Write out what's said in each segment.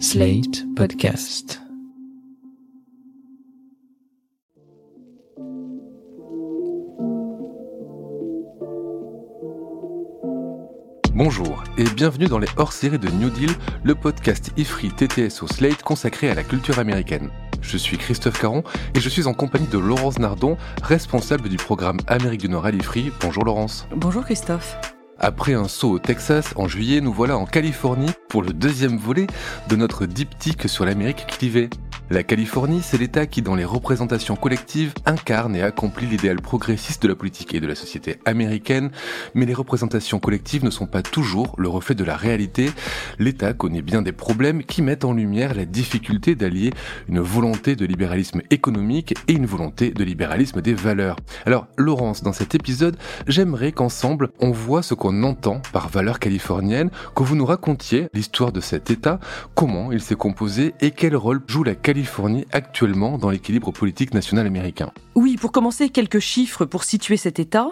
Slate Podcast. Bonjour et bienvenue dans les hors-séries de New Deal, le podcast IFRI TTS au Slate consacré à la culture américaine. Je suis Christophe Caron et je suis en compagnie de Laurence Nardon, responsable du programme Amérique du Nord à l'IFRI. Bonjour Laurence. Bonjour Christophe. Après un saut au Texas en juillet, nous voilà en Californie pour le deuxième volet de notre diptyque sur l'Amérique clivée. La Californie, c'est l'État qui, dans les représentations collectives, incarne et accomplit l'idéal progressiste de la politique et de la société américaine, mais les représentations collectives ne sont pas toujours le reflet de la réalité. L'État connaît bien des problèmes qui mettent en lumière la difficulté d'allier une volonté de libéralisme économique et une volonté de libéralisme des valeurs. Alors, Laurence, dans cet épisode, j'aimerais qu'ensemble, on voit ce qu'on entend par valeur californienne, que vous nous racontiez l'histoire de cet État, comment il s'est composé et quel rôle joue la Californie Californie actuellement dans l'équilibre politique national américain Oui, pour commencer, quelques chiffres pour situer cet État.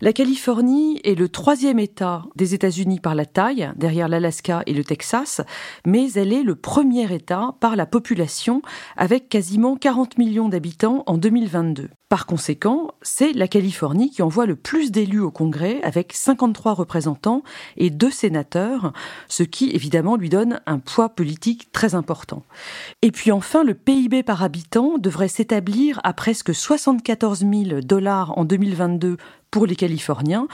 La Californie est le troisième État des États-Unis par la taille, derrière l'Alaska et le Texas, mais elle est le premier État par la population, avec quasiment 40 millions d'habitants en 2022. Par conséquent, c'est la Californie qui envoie le plus d'élus au Congrès, avec 53 représentants et deux sénateurs, ce qui évidemment lui donne un poids politique très important. Et puis enfin, le PIB par habitant devrait s'établir à presque 74 000 dollars en 2022 pour les Californiens,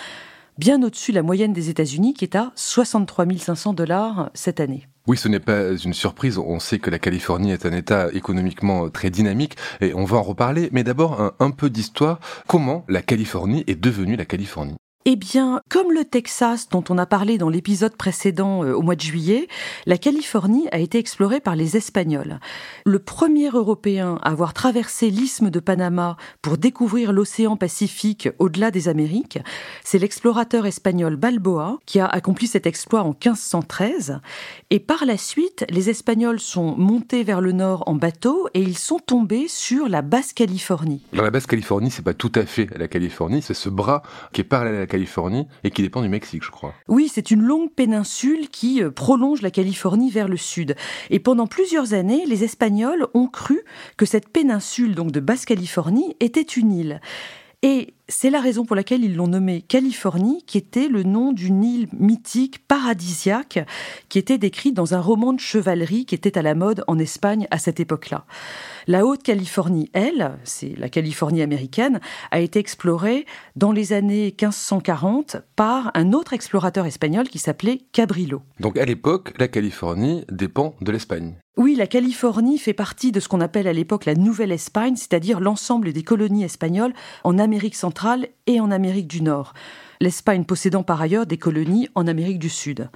bien au-dessus de la moyenne des États-Unis qui est à 63 500 dollars cette année. Oui, ce n'est pas une surprise. On sait que la Californie est un État économiquement très dynamique et on va en reparler. Mais d'abord, un, peu d'histoire. Comment la Californie est devenue la Californie? Eh bien, comme le Texas dont on a parlé dans l'épisode précédent euh, au mois de juillet, la Californie a été explorée par les Espagnols. Le premier Européen à avoir traversé l'isthme de Panama pour découvrir l'océan Pacifique au-delà des Amériques, c'est l'explorateur espagnol Balboa qui a accompli cet exploit en 1513. Et par la suite, les Espagnols sont montés vers le nord en bateau et ils sont tombés sur la Basse-Californie. La Basse-Californie, c'est pas tout à fait la Californie, c'est ce bras qui est parallèle à la Californie et qui dépend du Mexique, je crois. Oui, c'est une longue péninsule qui euh, prolonge la Californie vers le sud. Et pendant plusieurs années, les Espagnols ont cru que cette péninsule, donc de Basse-Californie, était une île. Et c'est la raison pour laquelle ils l'ont nommée Californie, qui était le nom d'une île mythique, paradisiaque, qui était décrite dans un roman de chevalerie qui était à la mode en Espagne à cette époque-là. La Haute-Californie, elle, c'est la Californie américaine, a été explorée dans les années 1540 par un autre explorateur espagnol qui s'appelait Cabrillo. Donc à l'époque, la Californie dépend de l'Espagne. Oui, la Californie fait partie de ce qu'on appelle à l'époque la Nouvelle Espagne, c'est-à-dire l'ensemble des colonies espagnoles en Amérique centrale et en Amérique du Nord. L'Espagne possédant par ailleurs des colonies en Amérique du Sud.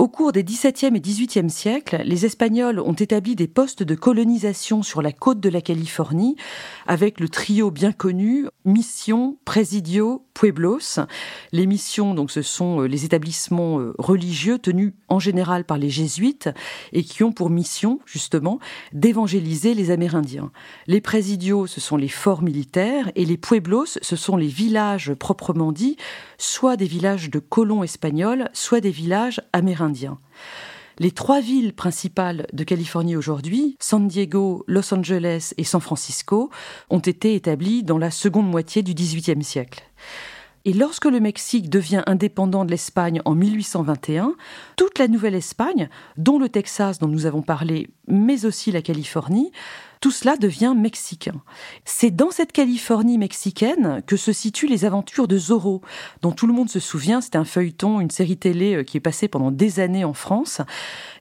Au cours des XVIIe et XVIIIe siècles, les Espagnols ont établi des postes de colonisation sur la côte de la Californie avec le trio bien connu Mission, Presidio, Pueblos. Les missions, donc, ce sont euh, les établissements euh, religieux tenus en général par les jésuites et qui ont pour mission, justement, d'évangéliser les Amérindiens. Les Presidios, ce sont les forts militaires et les Pueblos, ce sont les villages proprement dits, soit des villages de colons espagnols, soit des villages amérindiens. Les trois villes principales de Californie aujourd'hui, San Diego, Los Angeles et San Francisco, ont été établies dans la seconde moitié du XVIIIe siècle. Et lorsque le Mexique devient indépendant de l'Espagne en 1821, toute la Nouvelle-Espagne, dont le Texas dont nous avons parlé, mais aussi la Californie, tout cela devient mexicain. C'est dans cette Californie mexicaine que se situent les aventures de Zorro, dont tout le monde se souvient, c'était un feuilleton, une série télé euh, qui est passée pendant des années en France.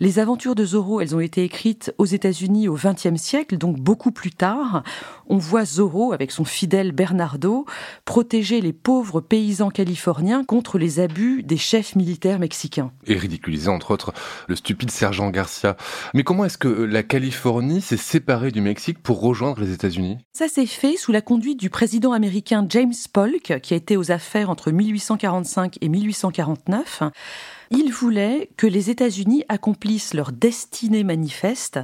Les aventures de Zorro, elles ont été écrites aux États-Unis au XXe siècle, donc beaucoup plus tard. On voit Zorro, avec son fidèle Bernardo, protéger les pauvres paysans californiens contre les abus des chefs militaires mexicains. Et ridiculiser, entre autres, le stupide sergent Garcia. Mais comment est-ce que la Californie s'est séparée du Mexique pour rejoindre les États-Unis Ça s'est fait sous la conduite du président américain James Polk, qui a été aux affaires entre 1845 et 1849. Il voulait que les États-Unis accomplissent leur destinée manifeste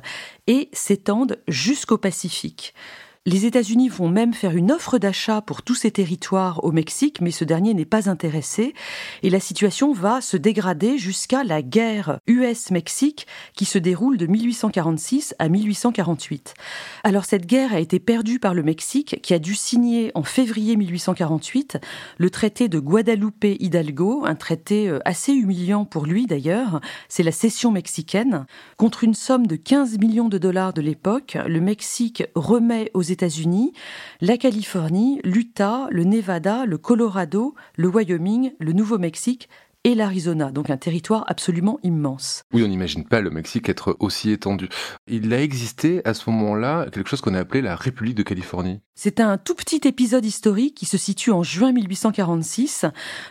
et s'étendent jusqu'au Pacifique. Les États-Unis vont même faire une offre d'achat pour tous ces territoires au Mexique, mais ce dernier n'est pas intéressé. Et la situation va se dégrader jusqu'à la guerre US-Mexique qui se déroule de 1846 à 1848. Alors cette guerre a été perdue par le Mexique qui a dû signer en février 1848 le traité de Guadalupe Hidalgo, un traité euh, assez humiliant pour lui d'ailleurs. C'est la cession mexicaine. Contre une somme de 15 millions de dollars de l'époque, le Mexique remet aux États-Unis, la Californie, l'Utah, le Nevada, le Colorado, le Wyoming, le Nouveau-Mexique et l'Arizona, donc un territoire absolument immense. Oui, on n'imagine pas le Mexique être aussi étendu. Il a existé à ce moment-là quelque chose qu'on a appelé la République de Californie. C'est un tout petit épisode historique qui se situe en juin 1846,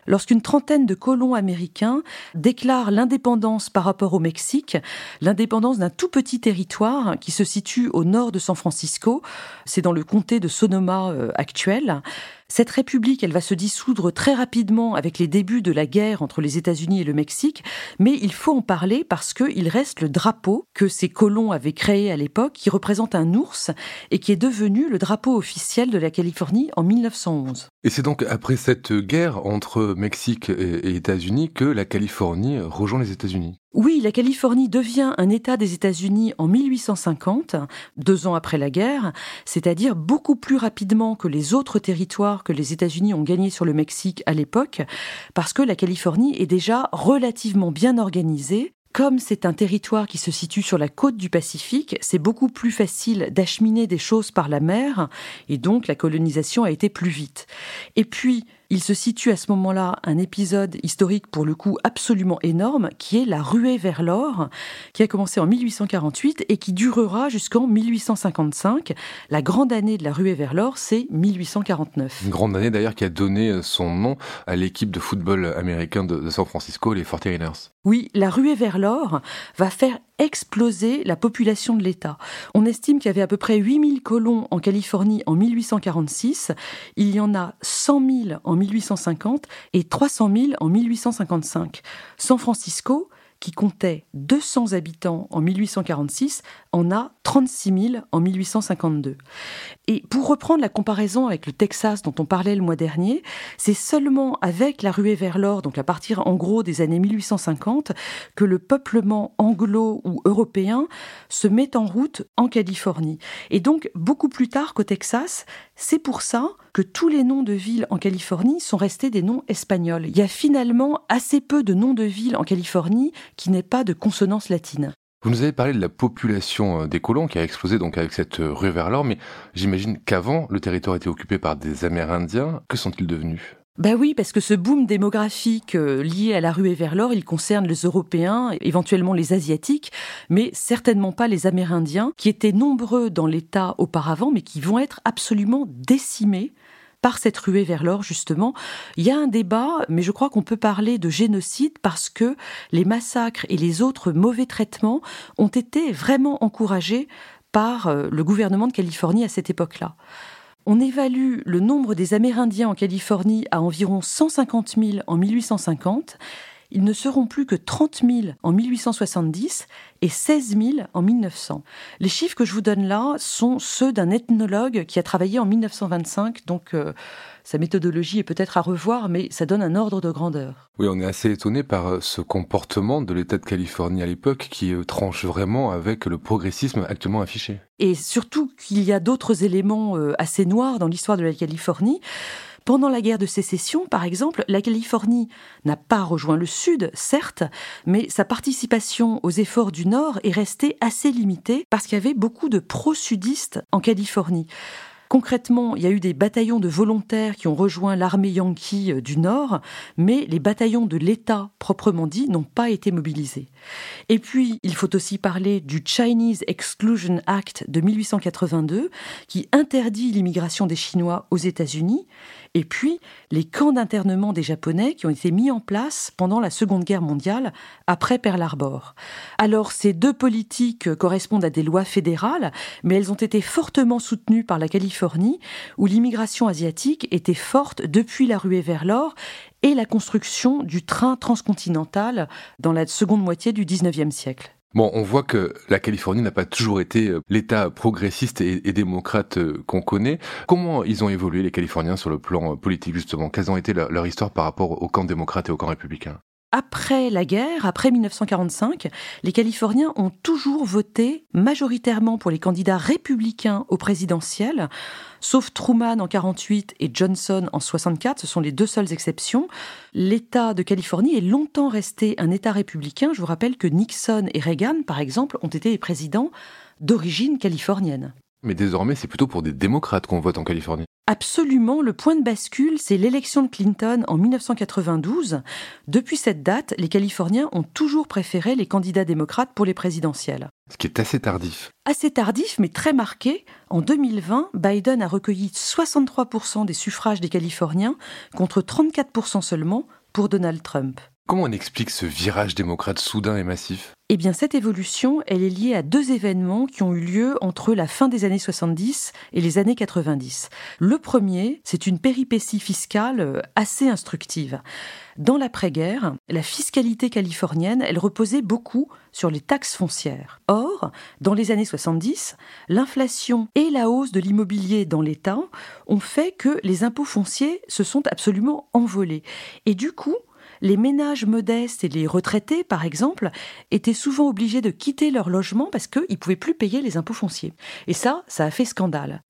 lorsqu'une trentaine de colons américains déclarent l'indépendance par rapport au Mexique, l'indépendance d'un tout petit territoire qui se situe au nord de San Francisco, c'est dans le comté de Sonoma euh, actuel. Cette république, elle va se dissoudre très rapidement avec les débuts de la guerre entre les États-Unis et le Mexique, mais il faut en parler parce qu'il reste le drapeau que ces colons avaient créé à l'époque, qui représente un ours et qui est devenu le drapeau officiel de la Californie en 1911. Et c'est donc après cette guerre entre Mexique et États-Unis que la Californie rejoint les États-Unis. Oui, la Californie devient un État des États-Unis en 1850, deux ans après la guerre, c'est-à-dire beaucoup plus rapidement que les autres territoires que les États-Unis ont gagnés sur le Mexique à l'époque, parce que la Californie est déjà relativement bien organisée comme c'est un territoire qui se situe sur la côte du Pacifique, c'est beaucoup plus facile d'acheminer des choses par la mer, et donc la colonisation a été plus vite. Et puis, il se situe à ce moment-là un épisode historique pour le coup absolument énorme qui est la ruée vers l'or qui a commencé en 1848 et qui durera jusqu'en 1855. La grande année de la ruée vers l'or, c'est 1849. Une grande année d'ailleurs qui a donné son nom à l'équipe de football américain de, San Francisco, les 49ers. Oui, la ruée vers l'or va faire exploser la population de l'État. On estime qu'il y avait à peu près 8000 colons en Californie en 1846, il y en a 100 000 en 1850 et 300 000 en 1855. San Francisco, qui comptait 200 habitants en 1846, en a 36 000 en 1852. Et pour reprendre la comparaison avec le Texas dont on parlait le mois dernier, c'est seulement avec la ruée vers l'or, donc à partir en gros des années 1850, que le peuplement anglo ou européen se met en route en Californie. Et donc beaucoup plus tard qu'au Texas, c'est pour ça que tous les noms de villes en Californie sont restés des noms espagnols. Il y a finalement assez peu de noms de villes en Californie qui n'aient pas de consonance latine. Vous nous avez parlé de la population euh, des colons qui a explosé donc avec cette euh, rue vers l'or, mais j'imagine qu'avant, le territoire était occupé par des Amérindiens. Que sont-ils devenus? Ben oui, parce que ce boom démographique euh, lié à la ruée vers l'or, il concerne les Européens, éventuellement les Asiatiques, mais certainement pas les Amérindiens, qui étaient nombreux dans l'État auparavant, mais qui vont être absolument décimés par cette ruée vers l'or, justement. Il y a un débat, mais je crois qu'on peut parler de génocide parce que les massacres et les autres mauvais traitements ont été vraiment encouragés par euh, le gouvernement de Californie à cette époque-là. On évalue le nombre des Amérindiens en Californie à environ 150 000 en 1850 ils ne seront plus que 30 000 en 1870 et 16 000 en 1900. Les chiffres que je vous donne là sont ceux d'un ethnologue qui a travaillé en 1925, donc euh, sa méthodologie est peut-être à revoir, mais ça donne un ordre de grandeur. Oui, on est assez étonné par euh, ce comportement de l'État de Californie à l'époque qui euh, tranche vraiment avec le progressisme actuellement affiché. Et surtout qu'il y a d'autres éléments assez noirs dans l'histoire de la Californie. Pendant la guerre de sécession, par exemple, la Californie n'a pas rejoint le Sud, certes, mais sa participation aux efforts du Nord est restée assez limitée parce qu'il y avait beaucoup de pro-sudistes en Californie. Concrètement, il y a eu des bataillons de volontaires qui ont rejoint l'armée yankee euh, du Nord, mais les bataillons de l'État proprement dit n'ont pas été mobilisés. Et puis, il faut aussi parler du Chinese Exclusion Act de 1882, qui interdit l'immigration des Chinois aux États-Unis, et puis les camps d'internement des Japonais qui ont été mis en place pendant la Seconde Guerre mondiale après Pearl Harbor. Alors ces deux politiques correspondent à des lois fédérales, mais elles ont été fortement soutenues par la Californie, où l'immigration asiatique était forte depuis la ruée vers l'or et la construction du train transcontinental dans la seconde moitié du XIXe siècle. Bon, on voit que la Californie n'a pas toujours été euh, l'État progressiste et, démocrate euh, qu'on connaît. Comment ils ont évolué, les Californiens, sur le plan euh, politique, justement? Quelles ont été leur histoire par rapport au camp démocrate et au camp républicain? Après la guerre, après 1945, les Californiens ont toujours voté majoritairement pour les candidats républicains au présidentiel, sauf Truman en 48 et Johnson en 64, ce sont les deux seules exceptions. L'État de Californie est longtemps resté un État républicain. Je vous rappelle que Nixon et Reagan, par exemple, ont été les présidents d'origine californienne. Mais désormais, c'est plutôt pour des démocrates qu'on vote en Californie. Absolument, le point de bascule, c'est l'élection de Clinton en 1992. Depuis cette date, les Californiens ont toujours préféré les candidats démocrates pour les présidentielles. Ce qui est assez tardif. Assez tardif, mais très marqué. En 2020, Biden a recueilli 63% des suffrages des Californiens contre 34% seulement pour Donald Trump. Comment on explique ce virage démocrate soudain et massif? Eh bien, cette évolution, elle est liée à deux événements qui ont eu lieu entre la fin des années 70 et les années 90. Le premier, c'est une péripétie fiscale euh, assez instructive. Dans l'après-guerre, la fiscalité californienne, elle reposait beaucoup sur les taxes foncières. Or, dans les années 70, l'inflation et la hausse de l'immobilier dans l'État ont fait que les impôts fonciers se sont absolument envolés. Et du coup, les ménages modestes et les retraités, par exemple, étaient souvent obligés de quitter leur logement parce qu'ils ne pouvaient plus payer les impôts fonciers. Et ça, ça a fait scandale.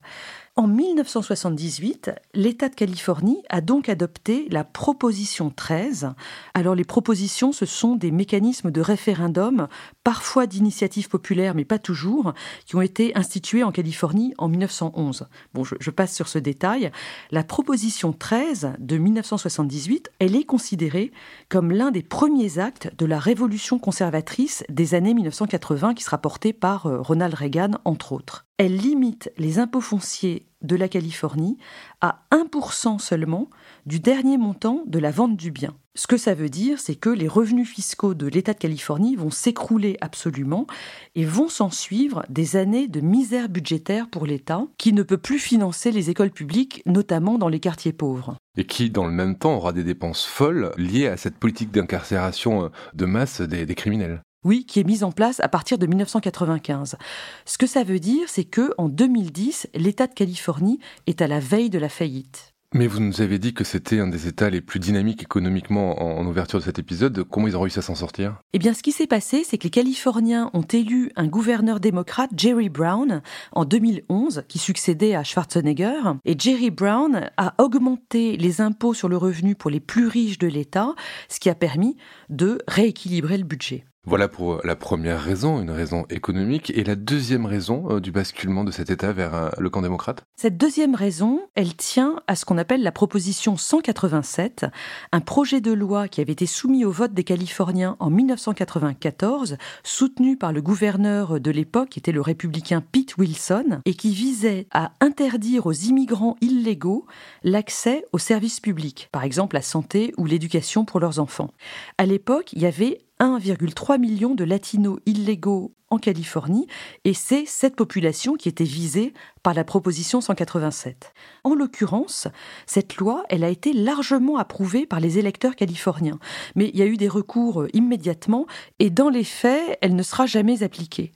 En 1978, l'État de Californie a donc adopté la proposition 13. Alors les propositions, ce sont des mécanismes de référendum, parfois d'initiative populaire, mais pas toujours, qui ont été institués en Californie en 1911. Bon, je, je passe sur ce détail. La proposition 13 de 1978, elle est considérée comme l'un des premiers actes de la révolution conservatrice des années 1980 qui sera portée par euh, Ronald Reagan, entre autres. Elle limite les impôts fonciers de la Californie à 1% seulement du dernier montant de la vente du bien. Ce que ça veut dire, c'est que les revenus fiscaux de l'État de Californie vont s'écrouler absolument et vont s'en suivre des années de misère budgétaire pour l'État qui ne peut plus financer les écoles publiques, notamment dans les quartiers pauvres. Et qui, dans le même temps, aura des dépenses folles liées à cette politique d'incarcération de masse des criminels. Oui, qui est mise en place à partir de 1995. Ce que ça veut dire, c'est que en 2010, l'État de Californie est à la veille de la faillite. Mais vous nous avez dit que c'était un des États les plus dynamiques économiquement en, ouverture de cet épisode. Comment ils ont réussi à s'en sortir? Eh bien, ce qui s'est passé, c'est que les Californiens ont élu un gouverneur démocrate, Jerry Brown, en 2011, qui succédait à Schwarzenegger. Et Jerry Brown a augmenté les impôts sur le revenu pour les plus riches de l'État, ce qui a permis de rééquilibrer le budget. Voilà pour euh, la première raison, une raison économique. Et la deuxième raison euh, du basculement de cet État vers euh, le camp démocrate? Cette deuxième raison, elle tient à ce qu'on appelle la proposition 187, un projet de loi qui avait été soumis au vote des Californiens en 1994, soutenu par le gouverneur de l'époque, qui était le républicain Pete Wilson, et qui visait à interdire aux immigrants illégaux l'accès aux services publics, par exemple la santé ou l'éducation pour leurs enfants. À l'époque, il y avait 1,3 million de latinos illégaux en Californie, et c'est cette population qui était visée par la proposition 187. En l'occurrence, cette loi, elle a été largement approuvée par les électeurs californiens, mais il y a eu des recours immédiatement, et dans les faits, elle ne sera jamais appliquée.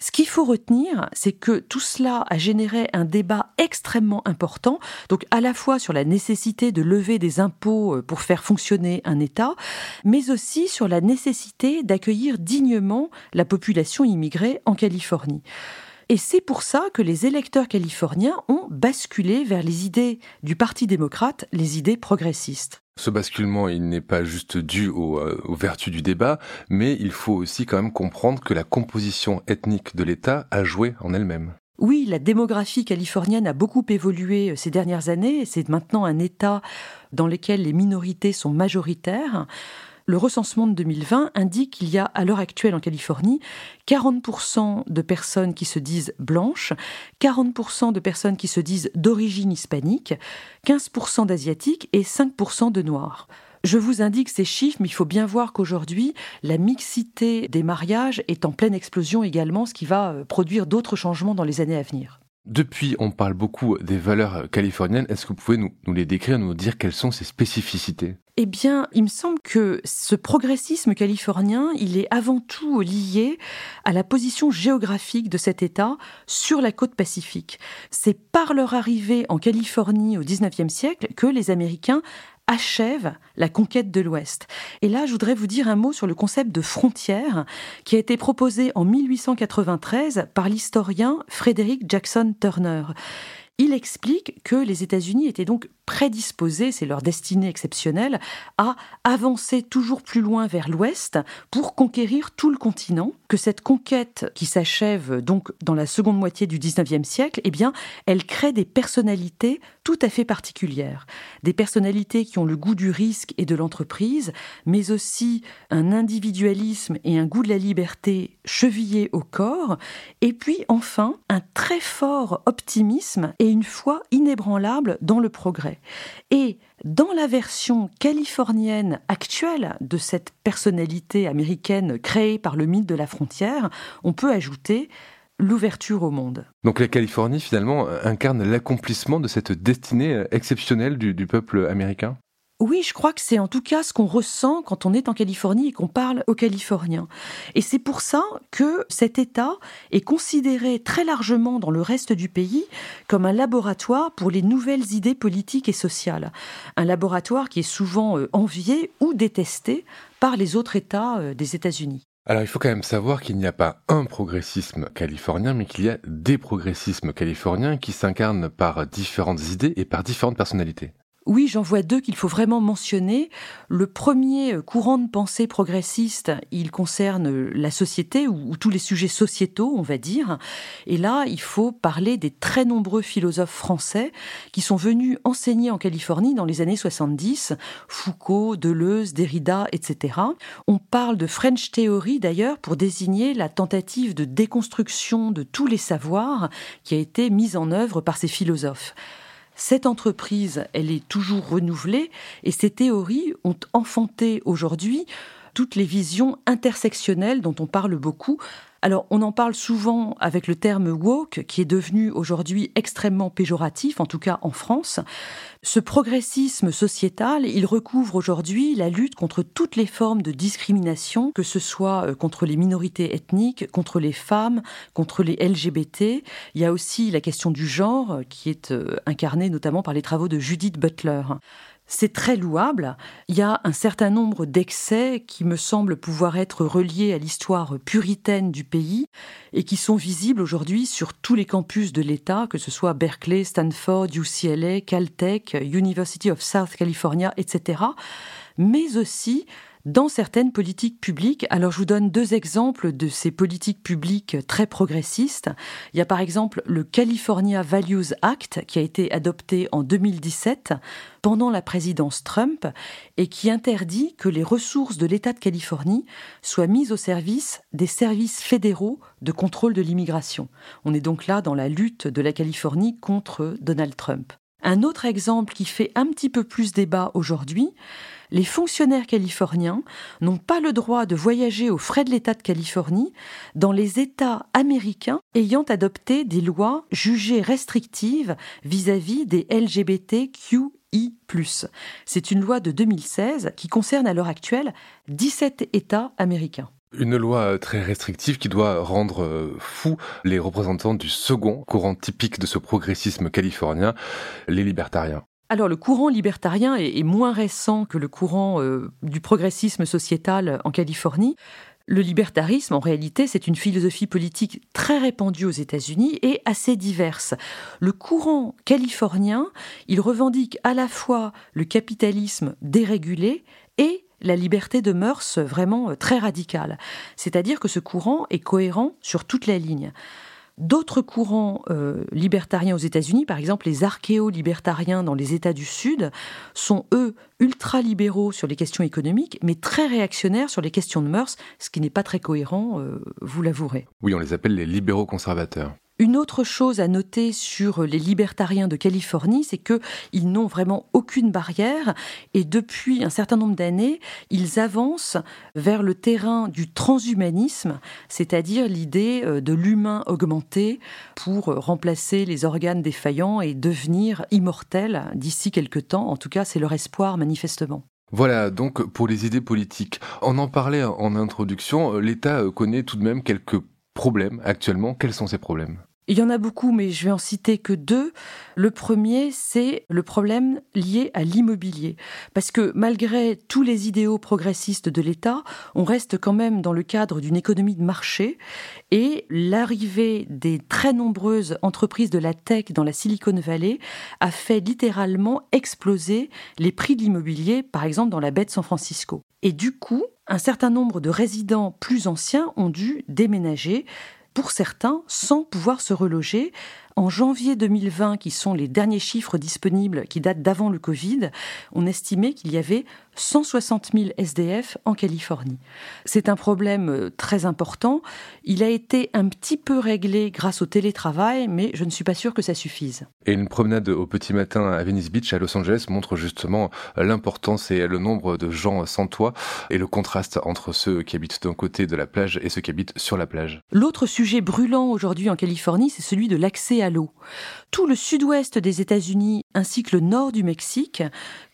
Ce qu'il faut retenir, c'est que tout cela a généré un débat extrêmement important, donc à la fois sur la nécessité de lever des impôts euh, pour faire fonctionner un État, mais aussi sur la nécessité d'accueillir dignement la population immigrée en Californie. Et c'est pour ça que les électeurs californiens ont basculé vers les idées du Parti démocrate, les idées progressistes. Ce basculement, il n'est pas juste dû euh, aux, vertus du débat, mais il faut aussi quand même comprendre que la composition ethnique de l'État a joué en elle-même. Oui, la démographie californienne a beaucoup évolué euh, ces dernières années. C'est maintenant un État dans lequel les minorités sont majoritaires. Le recensement de 2020 indique qu'il y a à l'heure actuelle en Californie 40% de personnes qui se disent blanches, 40% de personnes qui se disent d'origine hispanique, 15% d'asiatiques et 5% de noirs. Je vous indique ces chiffres, mais il faut bien voir qu'aujourd'hui, la mixité des mariages est en pleine explosion également, ce qui va euh, produire d'autres changements dans les années à venir. Depuis, on parle beaucoup des valeurs californiennes. Est-ce que vous pouvez nous, les décrire, nous dire quelles sont ces spécificités? Eh bien, il me semble que ce progressisme californien, il est avant tout lié à la position géographique de cet État sur la côte pacifique. C'est par leur arrivée en Californie au XIXe siècle que les Américains achève la conquête de l'Ouest. Et là, je voudrais vous dire un mot sur le concept de frontière qui a été proposé en 1893 par l'historien Frédéric Jackson Turner. Il explique que les États-Unis étaient donc prédisposés, c'est leur destinée exceptionnelle, à avancer toujours plus loin vers l'ouest pour conquérir tout le continent, que cette conquête qui s'achève donc dans la seconde moitié du XIXe siècle, eh bien, elle crée des personnalités tout à fait particulières. Des personnalités qui ont le goût du risque et de l'entreprise, mais aussi un individualisme et un goût de la liberté chevillés au corps, et puis enfin un très fort optimisme et une foi inébranlable dans le progrès. Et dans la version californienne actuelle de cette personnalité américaine créée par le mythe de la frontière, on peut ajouter l'ouverture au monde. Donc la Californie finalement incarne l'accomplissement de cette destinée exceptionnelle du, peuple américain? Oui, je crois que c'est en tout cas ce qu'on ressent quand on est en Californie et qu'on parle aux Californiens. Et c'est pour ça que cet État est considéré très largement dans le reste du pays comme un laboratoire pour les nouvelles idées politiques et sociales. Un laboratoire qui est souvent euh, envié ou détesté par les autres États euh, des États-Unis. Alors il faut quand même savoir qu'il n'y a pas un progressisme californien, mais qu'il y a des progressismes californiens qui s'incarnent par différentes idées et par différentes personnalités. Oui, j'en vois deux qu'il faut vraiment mentionner. Le premier euh, courant de pensée progressiste, il concerne euh, la société ou, tous les sujets sociétaux, on va dire. Et là, il faut parler des très nombreux philosophes français qui sont venus enseigner en Californie dans les années 70, Foucault, Deleuze, Derrida, etc. On parle de French Theory d'ailleurs pour désigner la tentative de déconstruction de tous les savoirs qui a été mise en œuvre par ces philosophes. Cette entreprise, elle est toujours renouvelée et ces théories ont enfanté aujourd'hui toutes les visions intersectionnelles dont on parle beaucoup alors, on en parle souvent avec le terme woke, qui est devenu aujourd'hui extrêmement péjoratif, en tout cas en France. Ce progressisme sociétal, il recouvre aujourd'hui la lutte contre toutes les formes de discrimination, que ce soit euh, contre les minorités ethniques, contre les femmes, contre les LGBT. Il y a aussi la question du genre, euh, qui est euh, incarnée notamment par les travaux de Judith Butler c'est très louable. Il y a un certain nombre d'excès qui me semblent pouvoir être reliés à l'histoire puritaine du pays et qui sont visibles aujourd'hui sur tous les campus de l'État, que ce soit Berkeley, Stanford, UCLA, Caltech, University of South California, etc. Mais aussi dans certaines politiques publiques. Alors je vous donne deux exemples de ces politiques publiques très progressistes. Il y a par exemple le California Values Act qui a été adopté en 2017 pendant la présidence Trump et qui interdit que les ressources de l'État de Californie soient mises au service des services fédéraux de contrôle de l'immigration. On est donc là dans la lutte de la Californie contre Donald Trump. Un autre exemple qui fait un petit peu plus débat aujourd'hui, les fonctionnaires californiens n'ont pas le droit de voyager aux frais de l'État de Californie dans les États américains ayant adopté des lois jugées restrictives vis-à-vis des LGBTQI. C'est une loi de 2016 qui concerne à l'heure actuelle 17 États américains. Une loi très restrictive qui doit rendre euh, fou les représentants du second courant typique de ce progressisme californien, les libertariens. Alors le courant libertarien est, moins récent que le courant euh, du progressisme sociétal en Californie. Le libertarisme, en réalité, c'est une philosophie politique très répandue aux États-Unis et assez diverse. Le courant californien, il revendique à la fois le capitalisme dérégulé et la liberté de mœurs vraiment très radicale. C'est-à-dire que ce courant est cohérent sur toute la ligne. D'autres courants euh, libertariens aux États-Unis, par exemple les archéo-libertariens dans les États du Sud, sont eux ultra-libéraux sur les questions économiques, mais très réactionnaires sur les questions de mœurs, ce qui n'est pas très cohérent, euh, vous l'avouerez. Oui, on les appelle les libéraux conservateurs. Une autre chose à noter sur les libertariens de Californie, c'est qu'ils n'ont vraiment aucune barrière et depuis un certain nombre d'années, ils avancent vers le terrain du transhumanisme, c'est-à-dire l'idée euh, de l'humain augmenté pour remplacer les organes défaillants et devenir immortel d'ici quelques temps. En tout cas, c'est leur espoir manifestement. Voilà, donc pour les idées politiques. On en parlait en introduction, l'État connaît tout de même quelques problèmes actuellement. Quels sont ces problèmes? Il y en a beaucoup, mais je vais en citer que deux. Le premier, c'est le problème lié à l'immobilier. Parce que malgré tous les idéaux progressistes de l'État, on reste quand même dans le cadre d'une économie de marché et l'arrivée des très nombreuses entreprises de la tech dans la Silicon Valley a fait littéralement exploser les prix de l'immobilier, par exemple dans la baie de San Francisco. Et du coup, un certain nombre de résidents plus anciens ont dû déménager pour certains sans pouvoir se reloger en janvier 2020, qui sont les derniers chiffres disponibles qui datent d'avant le Covid, on estimait qu'il y avait 160 000 SDF en Californie. C'est un problème euh, très important. Il a été un petit peu réglé grâce au télétravail, mais je ne suis pas sûre que ça suffise. Et une promenade au petit matin à Venice Beach, à Los Angeles, montre justement l'importance et le nombre de gens sans toit et le contraste entre ceux qui habitent d'un côté de la plage et ceux qui habitent sur la plage. L'autre sujet brûlant aujourd'hui en Californie, c'est celui de l'accès à l'eau. Tout le sud-ouest des États-Unis ainsi que le nord du Mexique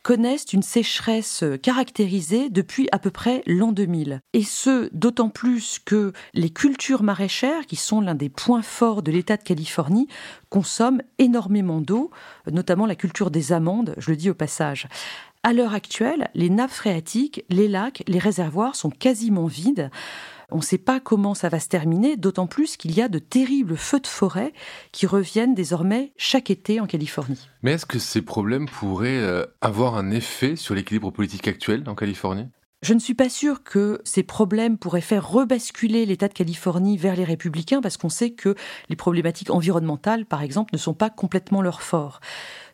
connaissent une sécheresse caractérisée depuis à peu près l'an 2000. Et ce, d'autant plus que les cultures maraîchères, qui sont l'un des points forts de l'État de Californie, consomment énormément d'eau, notamment la culture des amandes, je le dis au passage. À l'heure actuelle, les nappes phréatiques, les lacs, les réservoirs sont quasiment vides. On ne sait pas comment ça va se terminer, d'autant plus qu'il y a de terribles feux de forêt qui reviennent désormais chaque été en Californie. Mais est-ce que ces problèmes pourraient euh, avoir un effet sur l'équilibre politique actuel en Californie? Je ne suis pas sûre que ces problèmes pourraient faire rebasculer l'État de Californie vers les républicains parce qu'on sait que les problématiques environnementales, par exemple, ne sont pas complètement leur fort.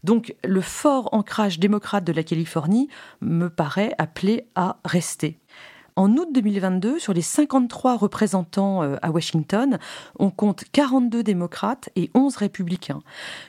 Donc le fort ancrage démocrate de la Californie me paraît appelé à rester. En août 2022, sur les 53 représentants euh, à Washington, on compte 42 démocrates et 11 républicains.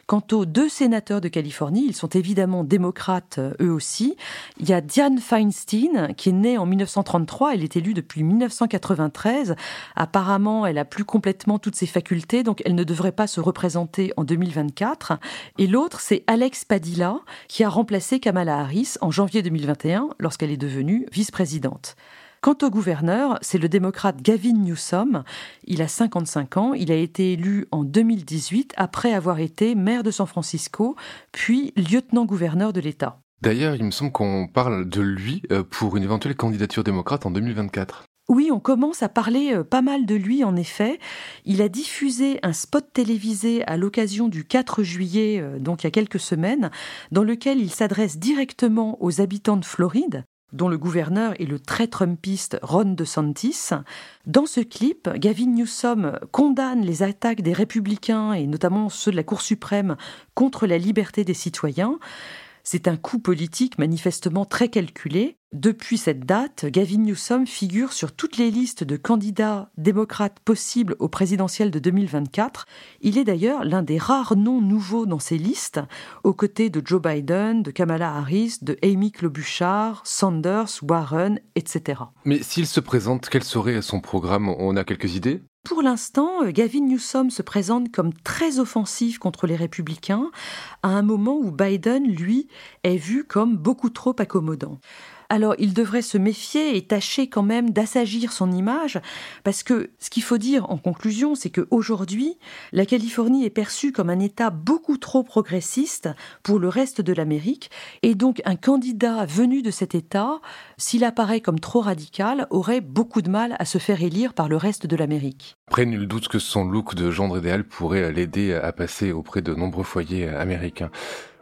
Quant aux deux sénateurs de Californie, ils sont évidemment démocrates euh, eux aussi. Il y a Diane Feinstein, qui est née en 1933, elle est élue depuis 1993. Apparemment, elle a plus complètement toutes ses facultés, donc elle ne devrait pas se représenter en 2024. Et l'autre, c'est Alex Padilla, qui a remplacé Kamala Harris en janvier 2021 lorsqu'elle est devenue vice-présidente. Quant au gouverneur, c'est le démocrate Gavin Newsom. Il a 55 ans, il a été élu en 2018 après avoir été maire de San Francisco, puis lieutenant-gouverneur de l'État. D'ailleurs, il me semble qu'on parle de lui euh, pour une éventuelle candidature démocrate en 2024. Oui, on commence à parler euh, pas mal de lui en effet. Il a diffusé un spot télévisé à l'occasion du 4 juillet, euh, donc il y a quelques semaines, dans lequel il s'adresse directement aux habitants de Floride dont le gouverneur est le très trumpiste Ron DeSantis. Dans ce clip, Gavin Newsom condamne les attaques des républicains et notamment ceux de la Cour suprême contre la liberté des citoyens. C'est un coup politique manifestement très calculé. Depuis cette date, Gavin Newsom figure sur toutes les listes de candidats démocrates possibles au présidentiel de 2024. Il est d'ailleurs l'un des rares noms nouveaux dans ces listes, aux côtés de Joe Biden, de Kamala Harris, de Amy Klobuchar, Sanders, Warren, etc. Mais s'il se présente, quel serait son programme? On a quelques idées? Pour l'instant, euh, Gavin Newsom se présente comme très offensif contre les républicains, à un moment où Biden, lui, est vu comme beaucoup trop accommodant. Alors il devrait se méfier et tâcher quand même d'assagir son image, parce que ce qu'il faut dire en conclusion, c'est qu'aujourd'hui, la Californie est perçue comme un État beaucoup trop progressiste pour le reste de l'Amérique, et donc un candidat venu de cet État, s'il apparaît comme trop radical, aurait beaucoup de mal à se faire élire par le reste de l'Amérique. Après, nul doute que son look de gendre idéal pourrait l'aider à passer auprès de nombreux foyers américains.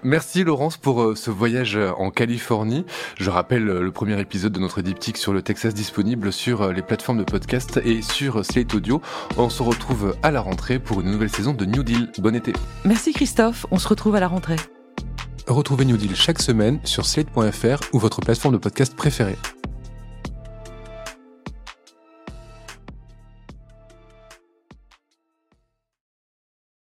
Merci Laurence pour euh, ce voyage en Californie. Je rappelle euh, le premier épisode de notre diptyque sur le Texas disponible sur euh, les plateformes de podcast et sur Slate Audio. On se retrouve à la rentrée pour une nouvelle saison de New Deal. Bon été. Merci Christophe, on se retrouve à la rentrée. Retrouvez New Deal chaque semaine sur slate.fr ou votre plateforme de podcast préférée.